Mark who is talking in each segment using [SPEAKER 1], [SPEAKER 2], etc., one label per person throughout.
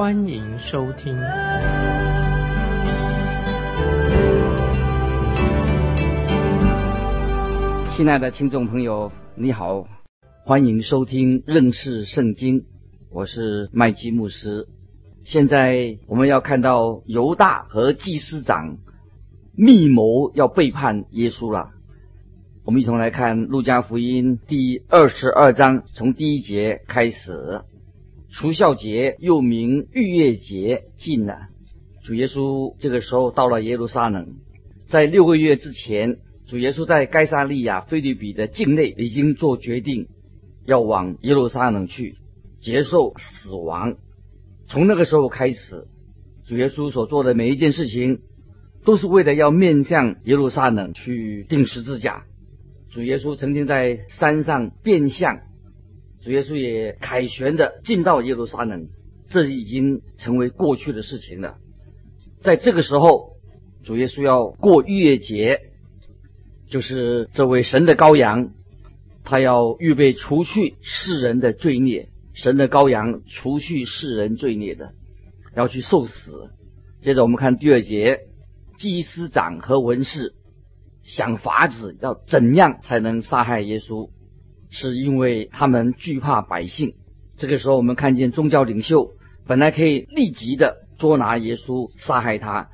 [SPEAKER 1] 欢迎收听。
[SPEAKER 2] 亲爱的听众朋友，你好，欢迎收听认识圣经，我是麦基牧师。现在我们要看到犹大和祭司长密谋要背叛耶稣了。我们一同来看《路加福音》第二十二章，从第一节开始。除孝节又名逾越节近了，主耶稣这个时候到了耶路撒冷。在六个月之前，主耶稣在该萨利亚菲律比的境内已经做决定，要往耶路撒冷去接受死亡。从那个时候开始，主耶稣所做的每一件事情，都是为了要面向耶路撒冷去钉十字架。主耶稣曾经在山上变相，主耶稣也凯旋的进到耶路撒冷，这已经成为过去的事情了。在这个时候，主耶稣要过逾越节，就是这位神的羔羊，他要预备除去世人的罪孽，神的羔羊除去世人罪孽的，要去受死。接着我们看第二节，祭司长和文士。想法子要怎样才能杀害耶稣，是因为他们惧怕百姓。这个时候，我们看见宗教领袖本来可以立即的捉拿耶稣，杀害他，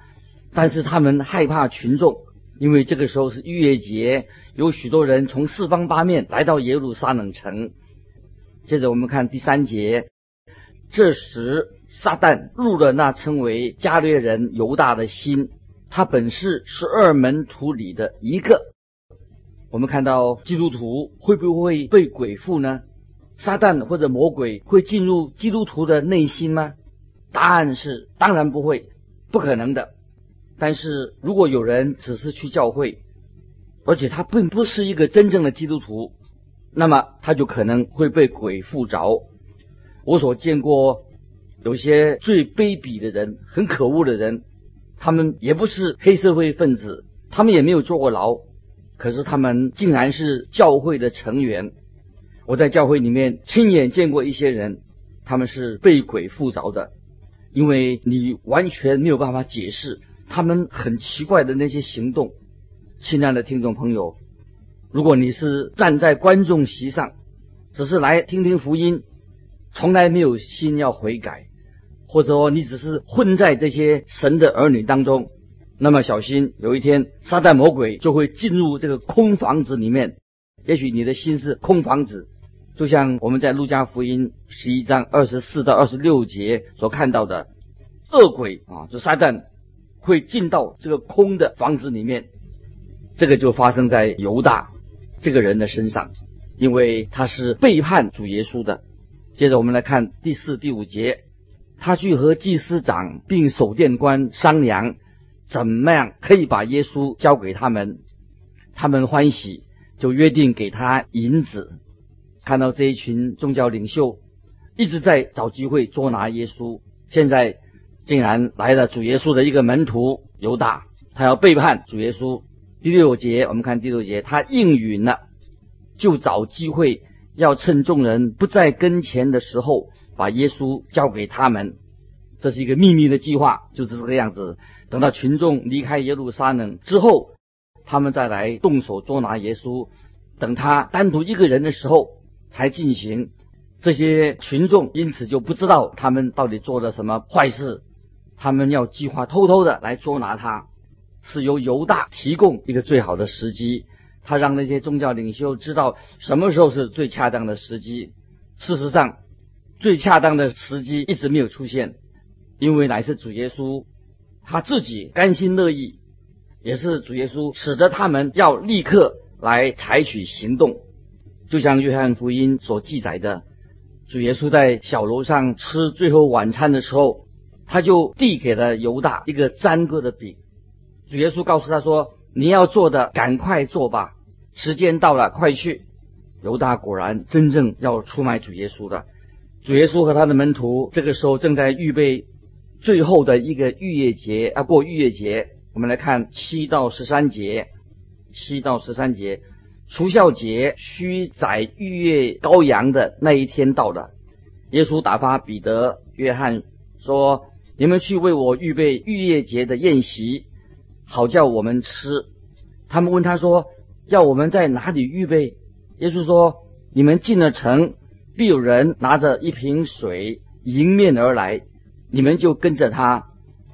[SPEAKER 2] 但是他们害怕群众，因为这个时候是逾越节，有许多人从四方八面来到耶路撒冷城。接着我们看第三节，这时撒旦入了那称为加略人犹大的心。他本是十二门徒里的一个。我们看到基督徒会不会被鬼附呢？撒旦或者魔鬼会进入基督徒的内心吗？答案是当然不会，不可能的。但是如果有人只是去教会，而且他并不是一个真正的基督徒，那么他就可能会被鬼附着。我所见过有些最卑鄙的人，很可恶的人。他们也不是黑社会分子，他们也没有坐过牢，可是他们竟然是教会的成员。我在教会里面亲眼见过一些人，他们是被鬼附着的，因为你完全没有办法解释他们很奇怪的那些行动。亲爱的听众朋友，如果你是站在观众席上，只是来听听福音，从来没有心要悔改。或者说你只是混在这些神的儿女当中，那么小心有一天撒旦魔鬼就会进入这个空房子里面。也许你的心是空房子，就像我们在路加福音十一章二十四到二十六节所看到的，恶鬼啊，就撒旦会进到这个空的房子里面。这个就发生在犹大这个人的身上，因为他是背叛主耶稣的。接着我们来看第四、第五节。他去和祭司长并守殿官商量，怎么样可以把耶稣交给他们。他们欢喜，就约定给他银子。看到这一群宗教领袖一直在找机会捉拿耶稣，现在竟然来了主耶稣的一个门徒犹大，他要背叛主耶稣。第六节，我们看第六节，他应允了，就找机会要趁众人不在跟前的时候。把耶稣交给他们，这是一个秘密的计划，就是这个样子。等到群众离开耶路撒冷之后，他们再来动手捉拿耶稣。等他单独一个人的时候才进行。这些群众因此就不知道他们到底做了什么坏事。他们要计划偷偷的来捉拿他，是由犹大提供一个最好的时机。他让那些宗教领袖知道什么时候是最恰当的时机。事实上。最恰当的时机一直没有出现，因为乃是主耶稣他自己甘心乐意，也是主耶稣使得他们要立刻来采取行动。就像约翰福音所记载的，主耶稣在小楼上吃最后晚餐的时候，他就递给了犹大一个粘过的饼。主耶稣告诉他说：“你要做的，赶快做吧，时间到了，快去。”犹大果然真正要出卖主耶稣的。主耶稣和他的门徒这个时候正在预备最后的一个逾越节啊，过逾越节。我们来看七到十三节，七到十三节，除孝节须宰逾越羔羊的那一天到了。耶稣打发彼得、约翰说：“你们去为我预备逾越节的宴席，好叫我们吃。”他们问他说：“要我们在哪里预备？”耶稣说：“你们进了城，必有人拿着一瓶水迎面而来，你们就跟着他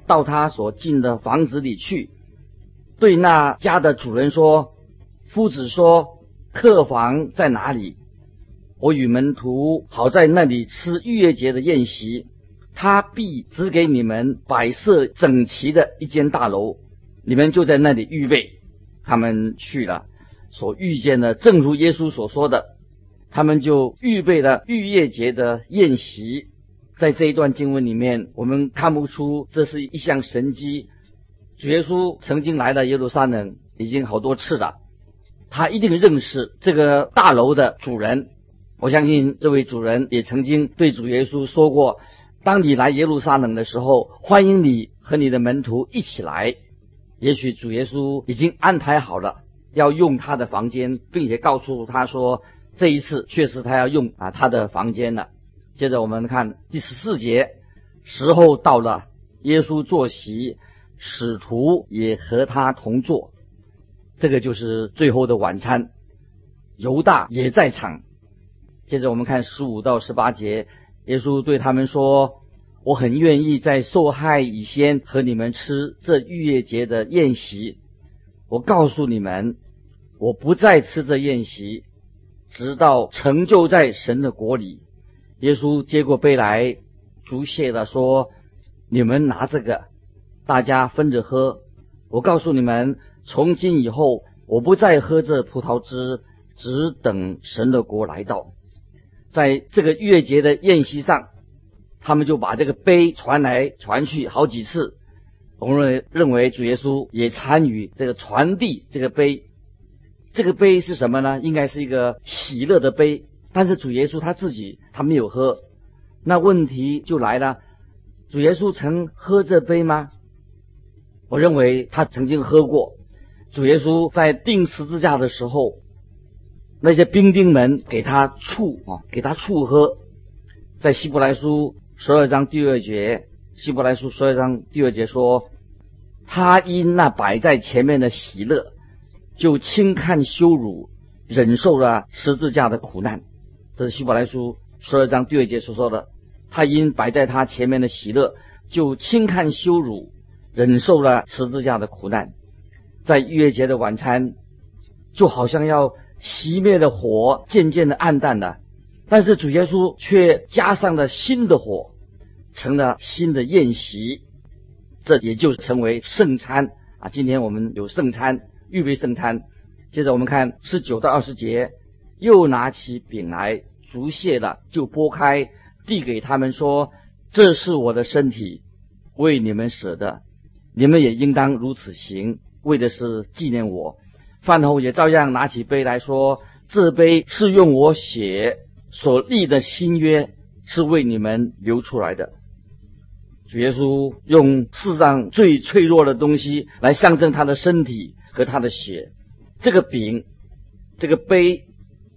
[SPEAKER 2] 到他所进的房子里去，对那家的主人说：‘夫子说，客房在哪里？’”我与门徒好在那里吃逾越节的宴席，他必指给你们摆设整齐的一间大楼，你们就在那里预备。他们去了，所遇见的正如耶稣所说的，他们就预备了逾越节的宴席。在这一段经文里面，我们看不出这是一项神迹。主耶稣曾经来到耶路撒冷已经好多次了，他一定认识这个大楼的主人。我相信这位主人也曾经对主耶稣说过：“当你来耶路撒冷的时候，欢迎你和你的门徒一起来。”也许主耶稣已经安排好了要用他的房间，并且告诉他说：“这一次确实他要用啊他的房间了。”接着我们看第十四节，时候到了，耶稣坐席，使徒也和他同坐。这个就是最后的晚餐，犹大也在场。接着我们看十五到十八节，耶稣对他们说：“我很愿意在受害以先和你们吃这逾越节的宴席。我告诉你们，我不再吃这宴席，直到成就在神的国里。”耶稣接过杯来，足谢的说：“你们拿这个，大家分着喝。我告诉你们，从今以后，我不再喝这葡萄汁，只等神的国来到。”在这个月节的宴席上，他们就把这个杯传来传去好几次。我们认为认为主耶稣也参与这个传递这个杯。这个杯是什么呢？应该是一个喜乐的杯。但是主耶稣他自己他没有喝。那问题就来了：主耶稣曾喝这杯吗？我认为他曾经喝过。主耶稣在钉十字架的时候。那些兵丁们给他醋啊，给他醋喝。在希伯来书十二章第二节，希伯来书十二章第二节说，他因那摆在前面的喜乐，就轻看羞辱，忍受了十字架的苦难。这是希伯来书十二章第二节所说的。他因摆在他前面的喜乐，就轻看羞辱，忍受了十字架的苦难。在逾越节的晚餐，就好像要。熄灭的火渐渐的暗淡了，但是主耶稣却加上了新的火，成了新的宴席，这也就成为圣餐啊！今天我们有圣餐，预备圣餐。接着我们看十九到二十节，又拿起饼来，足谢了，就拨开，递给他们说：“这是我的身体，为你们舍的，你们也应当如此行，为的是纪念我。”饭后也照样拿起杯来说：“这杯是用我血所立的新约，是为你们流出来的。”主耶稣用世上最脆弱的东西来象征他的身体和他的血。这个饼、这个杯、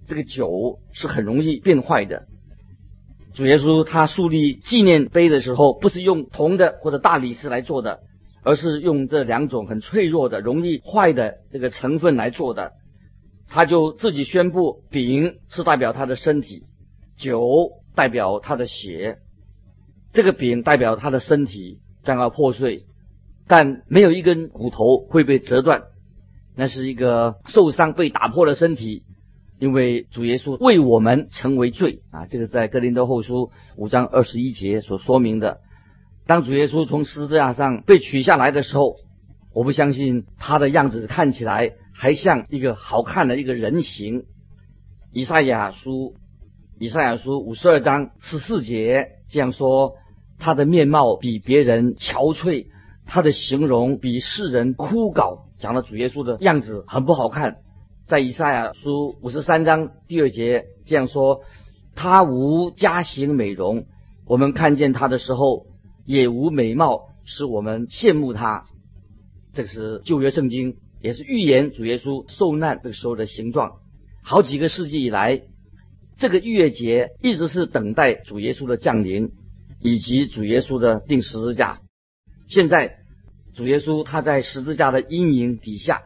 [SPEAKER 2] 这个酒是很容易变坏的。主耶稣他树立纪念碑的时候，不是用铜的或者大理石来做的。而是用这两种很脆弱的、容易坏的这个成分来做的，他就自己宣布：饼是代表他的身体，酒代表他的血。这个饼代表他的身体将要破碎，但没有一根骨头会被折断，那是一个受伤被打破的身体，因为主耶稣为我们成为罪啊！这个在哥林多后书五章二十一节所说明的。当主耶稣从十字架上被取下来的时候，我不相信他的样子看起来还像一个好看的一个人形。以赛亚书，以赛亚书五十二章十四节这样说：他的面貌比别人憔悴，他的形容比世人枯槁，讲了主耶稣的样子很不好看。在以赛亚书五十三章第二节这样说：“他无家形美容，我们看见他的时候也无美貌，使我们羡慕他。”这是旧约圣经，也是预言主耶稣受难的时候的形状。好几个世纪以来，这个逾越节一直是等待主耶稣的降临，以及主耶稣的定十字架。现在，主耶稣他在十字架的阴影底下。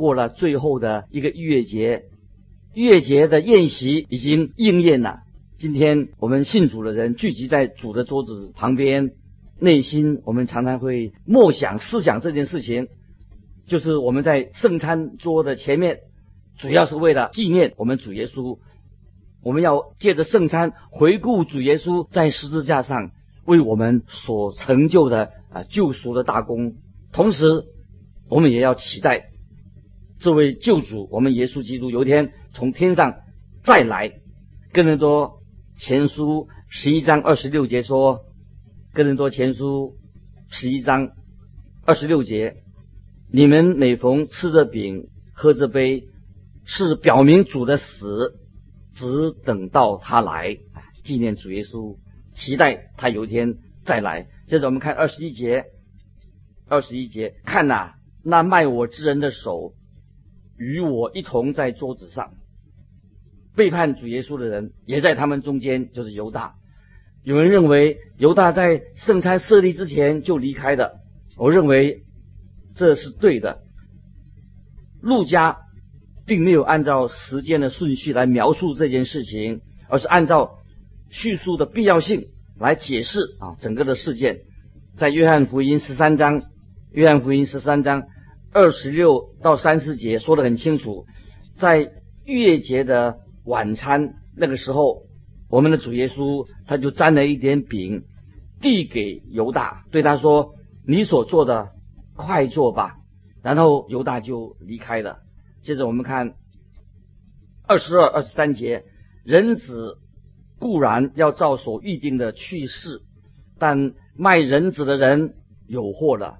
[SPEAKER 2] 过了最后的一个逾越节，逾越节的宴席已经应验了。今天我们信主的人聚集在主的桌子旁边，内心我们常常会默想、思想这件事情，就是我们在圣餐桌的前面，主要是为了纪念我们主耶稣。我们要借着圣餐回顾主耶稣在十字架上为我们所成就的啊救赎的大功，同时我们也要期待。这位救主，我们耶稣基督有一天从天上再来。跟人多前书十一章二十六节说，跟人多前书十一章二十六节，你们每逢吃着饼、喝着杯，是表明主的死，只等到他来，纪念主耶稣，期待他有一天再来。接着我们看二十一节，二十一节，看呐，那卖我之人的手。与我一同在桌子上背叛主耶稣的人，也在他们中间，就是犹大。有人认为犹大在圣餐设立之前就离开的，我认为这是对的。路加并没有按照时间的顺序来描述这件事情，而是按照叙述的必要性来解释啊整个的事件。在约翰福音十三章，约翰福音十三章。二十六到三十节说得很清楚，在逾越节的晚餐那个时候，我们的主耶稣他就沾了一点饼，递给犹大，对他说：“你所做的，快做吧。”然后犹大就离开了。接着我们看二十二、二十三节，人子固然要照所预定的去世，但卖人子的人有祸了。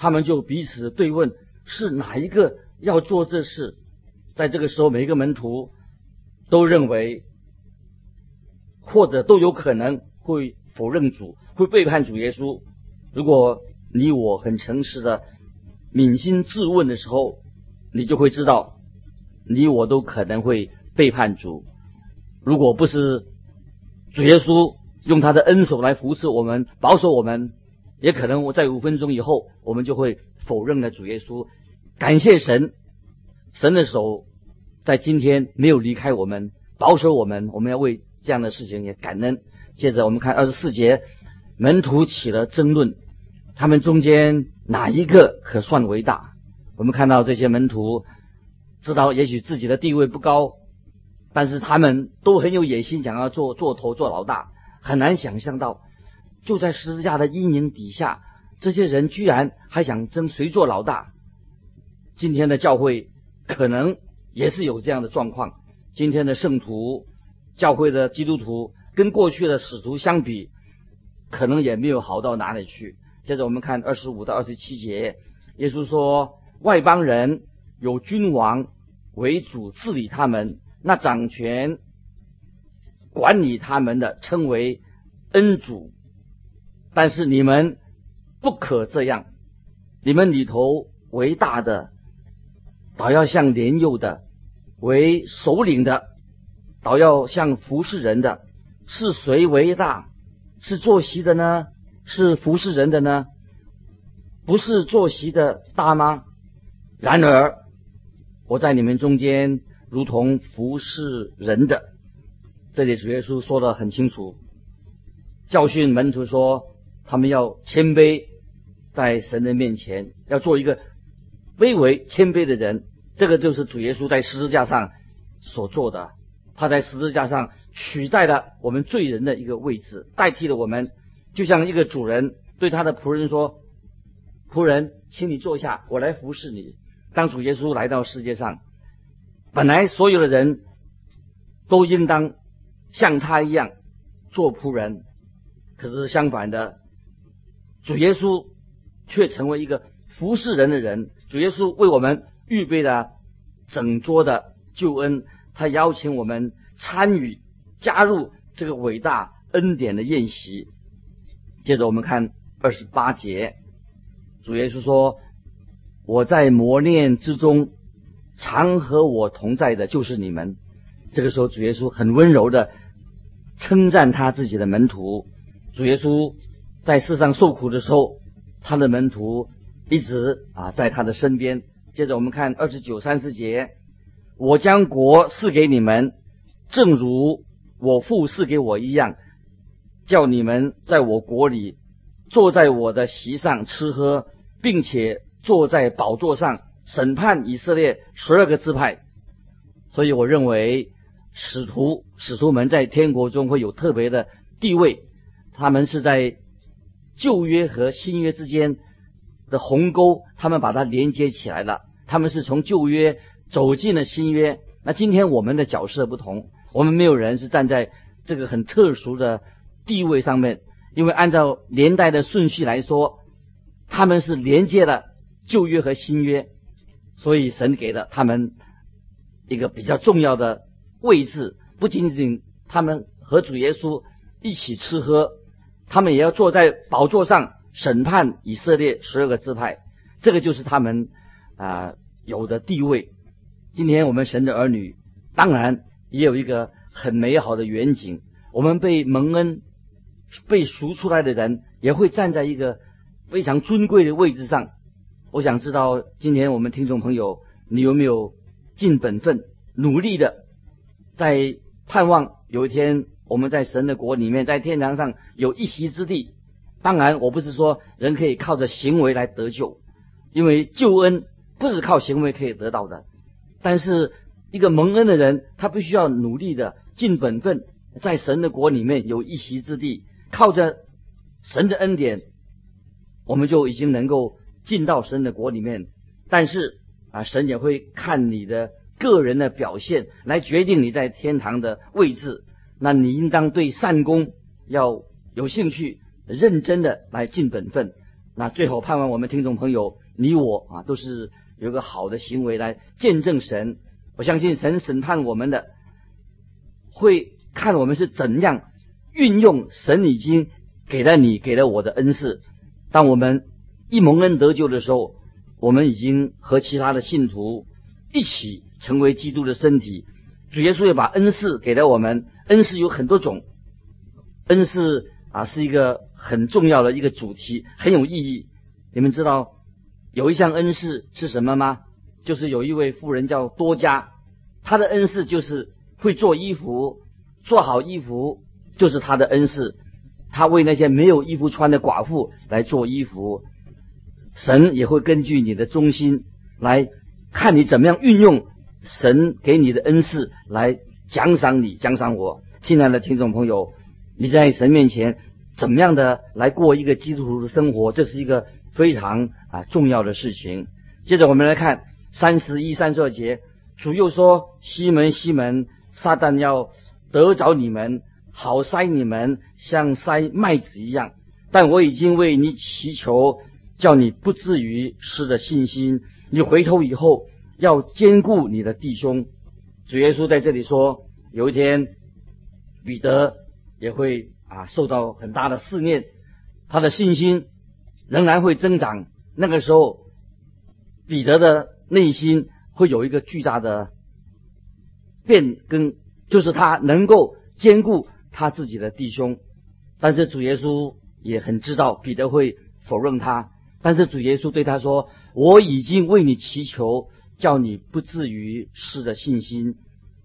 [SPEAKER 2] 他们就彼此对问：是哪一个要做这事？在这个时候，每一个门徒都认为，或者都有可能会否认主，会背叛主耶稣。如果你我很诚实的扪心自问的时候，你就会知道，你我都可能会背叛主。如果不是主耶稣用他的恩手来扶持我们，保守我们。也可能我在五分钟以后，我们就会否认了主耶稣。感谢神，神的手在今天没有离开我们，保守我们。我们要为这样的事情也感恩。接着我们看二十四节，门徒起了争论，他们中间哪一个可算为大？我们看到这些门徒知道，也许自己的地位不高，但是他们都很有野心，想要做做头做老大。很难想象到。就在十字架的阴影底下，这些人居然还想争谁做老大。今天的教会可能也是有这样的状况。今天的圣徒、教会的基督徒跟过去的使徒相比，可能也没有好到哪里去。接着我们看二十五到二十七节，耶稣说：“外邦人有君王为主治理他们，那掌权管理他们的称为恩主。”但是你们不可这样，你们里头为大的，倒要像年幼的；为首领的，倒要像服侍人的。是谁为大？是坐席的呢？是服侍人的呢？不是坐席的大吗？然而我在你们中间，如同服侍人的。这里主耶稣说的很清楚，教训门徒说。他们要谦卑，在神的面前要做一个卑微谦卑的人。这个就是主耶稣在十字架上所做的。他在十字架上取代了我们罪人的一个位置，代替了我们，就像一个主人对他的仆人说：“仆人，请你坐下，我来服侍你。”当主耶稣来到世界上，本来所有的人都应当像他一样做仆人。可是相反的，主耶稣却成为一个服侍人的人。主耶稣为我们预备了整桌的救恩，他邀请我们参与加入这个伟大恩典的宴席。接着我们看二十八节，主耶稣说：“我在磨练之中，常和我同在的就是你们。”这个时候，主耶稣很温柔的称赞他自己的门徒。主耶稣在世上受苦的时候，他的门徒一直啊在他的身边。接着我们看二十九、三十节：“我将国赐给你们，正如我父赐给我一样，叫你们在我国里坐在我的席上吃喝，并且坐在宝座上审判以色列十二个支派。”所以我认为使徒使徒们在天国中会有特别的地位。他们是在旧约和新约之间的鸿沟，他们把它连接起来了。他们是从旧约走进了新约。那今天我们的角色不同，我们没有人是站在这个很特殊的地位上面，因为按照年代的顺序来说，他们是连接了旧约和新约，所以神给了他们一个比较重要的位置。不仅仅他们和主耶稣一起吃喝。他们也要坐在宝座上审判以色列十二个支派，这个就是他们啊有的地位。今天我们神的儿女，当然也有一个很美好的远景。我们被蒙恩、被赎出来的人，也会站在一个非常尊贵的位置上。我想知道，今天我们听众朋友，你有没有尽本分、努力的在盼望有一天？我们在神的国里面，在天堂上有一席之地。当然，我不是说人可以靠着行为来得救，因为救恩不是靠行为可以得到的。但是，一个蒙恩的人，他必须要努力的尽本分，在神的国里面有一席之地。靠着神的恩典，我们就已经能够进到神的国里面。但是啊，神也会看你的个人的表现来决定你在天堂的位置。那你应当对善功要有兴趣，认真的来尽本分。那最后盼望我们听众朋友，你我啊都是有个好的行为来见证神。我相信神审判我们的，会看我们是怎样运用神已经给了你、给了我的恩赐。当我们一蒙恩得救的时候，我们已经和其他的信徒一起成为基督的身体。主耶稣也把恩赐给了我们。恩赐有很多种，恩赐啊是一个很重要的一个主题，很有意义。你们知道有一项恩赐是什么吗？就是有一位富人叫多加，她的恩赐就是会做衣服，做好衣服就是她的恩赐。她为那些没有衣服穿的寡妇来做衣服。神也会根据你的忠心来看你怎么样运用神给你的恩赐来。奖赏你，奖赏我，亲爱的听众朋友，你在神面前怎么样的来过一个基督徒的生活？这是一个非常啊重要的事情。接着我们来看三十一、三十二节，主又说：“西门，西门，撒旦要得着你们，好塞你们，像塞麦子一样。但我已经为你祈求，叫你不至于失了信心。你回头以后，要兼顾你的弟兄。”主耶稣在这里说，有一天彼得也会啊受到很大的试炼，他的信心仍然会增长。那个时候，彼得的内心会有一个巨大的变更，就是他能够兼顾他自己的弟兄。但是主耶稣也很知道彼得会否认他，但是主耶稣对他说：“我已经为你祈求。”叫你不至于失了信心。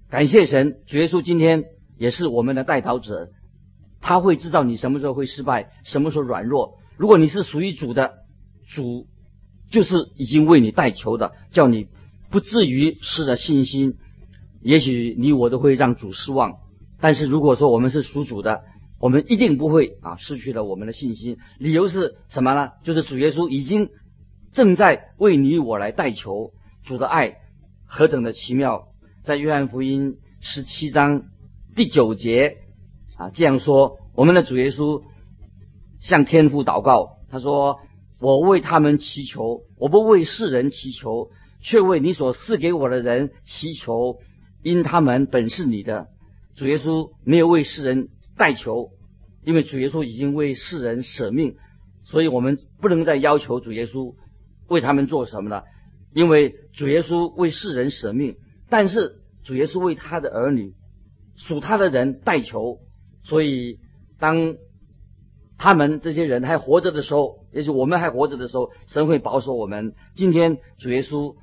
[SPEAKER 2] 感谢神，主耶稣今天也是我们的代祷者，他会知道你什么时候会失败，什么时候软弱。如果你是属于主的，主就是已经为你代求的，叫你不至于失了信心。也许你我都会让主失望，但是如果说我们是属主的，我们一定不会啊失去了我们的信心。理由是什么呢？就是主耶稣已经正在为你我来代求。主的爱何等的奇妙，在约翰福音十七章第九节啊这样说：我们的主耶稣向天父祷告，他说：“我为他们祈求，我不为世人祈求，却为你所赐给我的人祈求，因他们本是你的。”主耶稣没有为世人代求，因为主耶稣已经为世人舍命，所以我们不能再要求主耶稣为他们做什么了，因为主耶稣为世人舍命，但是主耶稣为他的儿女属他的人代求，所以当他们这些人还活着的时候，也许我们还活着的时候，神会保守我们。今天主耶稣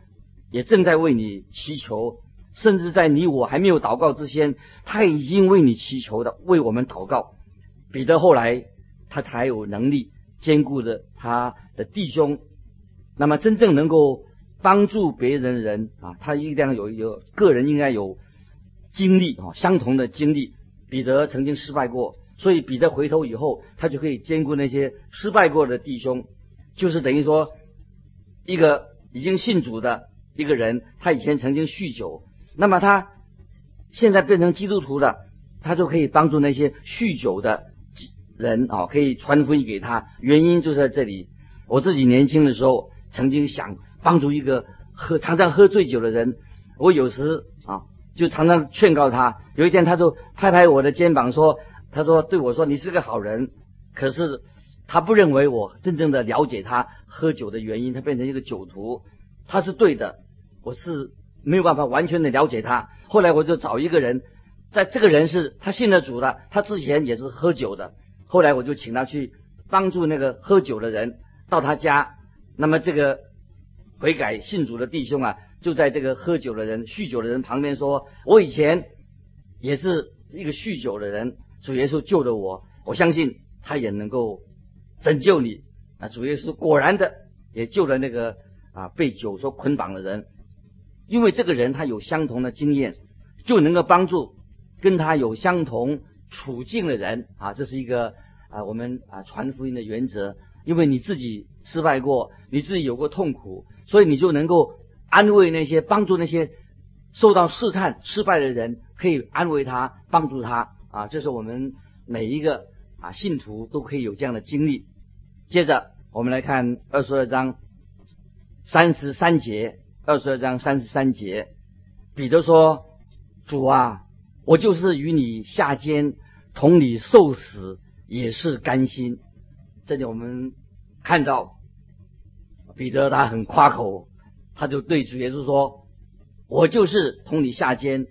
[SPEAKER 2] 也正在为你祈求。甚至在你我还没有祷告之前，他已经为你祈求的，为我们祷告。彼得后来他才有能力兼顾着他的弟兄。那么真正能够帮助别人人啊，他一定有有个人应该有经历啊，相同的经历。彼得曾经失败过，所以彼得回头以后，他就可以兼顾那些失败过的弟兄，就是等于说一个已经信主的一个人，他以前曾经酗酒。那么他现在变成基督徒了，他就可以帮助那些酗酒的人啊，可以传福音给他。原因就在这里。我自己年轻的时候，曾经想帮助一个喝常常喝醉酒的人，我有时啊就常常劝告他。有一天，他就拍拍我的肩膀说：“他说对我说你是个好人。”可是他不认为我真正的了解他喝酒的原因，他变成一个酒徒。他是对的，我是。没有办法完全的了解他。后来我就找一个人，在这个人是他信了主的，他之前也是喝酒的。后来我就请他去帮助那个喝酒的人到他家。那么这个悔改信主的弟兄啊，就在这个喝酒的人、酗酒的人旁边说：“我以前也是一个酗酒的人，主耶稣救了我，我相信他也能够拯救你。”啊，主耶稣果然的也救了那个啊被酒所捆绑的人。因为这个人他有相同的经验，就能够帮助跟他有相同处境的人啊，这是一个啊我们啊传福音的原则。因为你自己失败过，你自己有过痛苦，所以你就能够安慰那些帮助那些受到试探失败的人，可以安慰他，帮助他啊。这是我们每一个啊信徒都可以有这样的经历。接着我们来看二十二章三十三节。二十二章三十三节，彼得说：“主啊，我就是与你下监，同你受死，也是甘心。”这里我们看到彼得他很夸口，他就对主耶稣说：“我就是同你下监，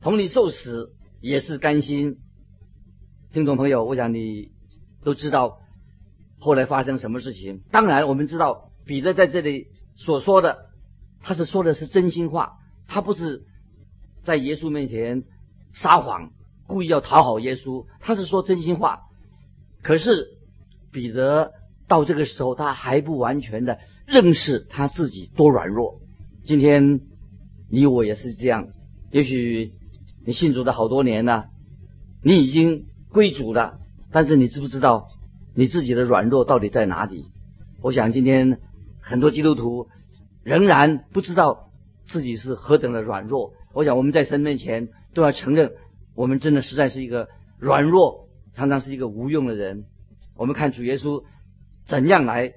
[SPEAKER 2] 同你受死，也是甘心。”听众朋友，我想你都知道后来发生什么事情。当然，我们知道彼得在这里所说的。他是说的是真心话，他不是在耶稣面前撒谎，故意要讨好耶稣。他是说真心话。可是彼得到这个时候，他还不完全的认识他自己多软弱。今天你我也是这样。也许你信主的好多年了，你已经归主了，但是你知不知道你自己的软弱到底在哪里？我想今天很多基督徒。仍然不知道自己是何等的软弱。我想我们在神面前都要承认，我们真的实在是一个软弱，常常是一个无用的人。我们看主耶稣怎样来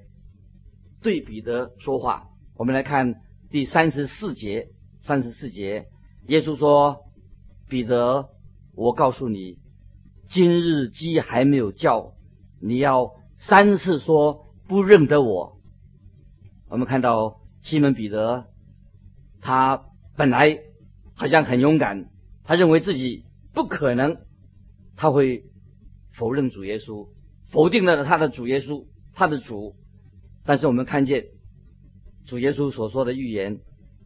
[SPEAKER 2] 对彼得说话。我们来看第三十四节，三十四节，耶稣说：“彼得，我告诉你，今日鸡还没有叫，你要三次说不认得我。”我们看到。西门彼得，他本来好像很勇敢，他认为自己不可能，他会否认主耶稣，否定了他的主耶稣，他的主。但是我们看见主耶稣所说的预言，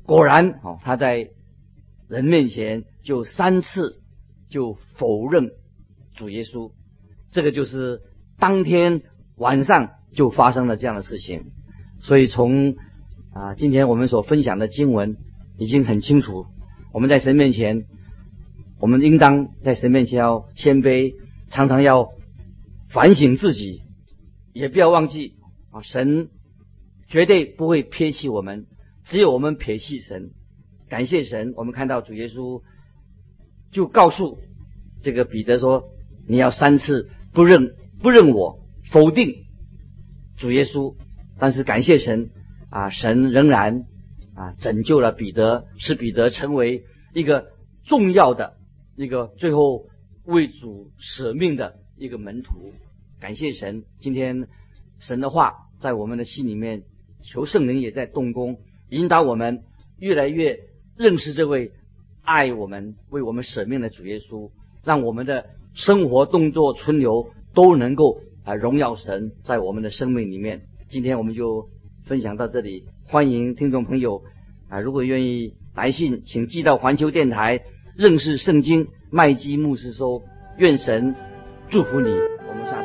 [SPEAKER 2] 果然哦，他在人面前就三次就否认主耶稣，这个就是当天晚上就发生了这样的事情。所以从啊，今天我们所分享的经文已经很清楚。我们在神面前，我们应当在神面前要谦卑，常常要反省自己，也不要忘记啊，神绝对不会撇弃我们，只有我们撇弃神。感谢神，我们看到主耶稣就告诉这个彼得说：“你要三次不认不认我，否定主耶稣，但是感谢神啊，神仍然啊拯救了彼得，使彼得成为一个重要的一个最后为主舍命的一个门徒。感谢神，今天神的话在我们的心里面，求圣灵也在动工，引导我们越来越认识这位爱我们、为我们舍命的主耶稣，让我们的生活、动作、存留都能够啊荣耀神在我们的生命里面。今天我们就分享到这里，欢迎听众朋友啊，如果愿意来信，请寄到环球电台认识圣经麦基牧师收。愿神祝福你，我们下。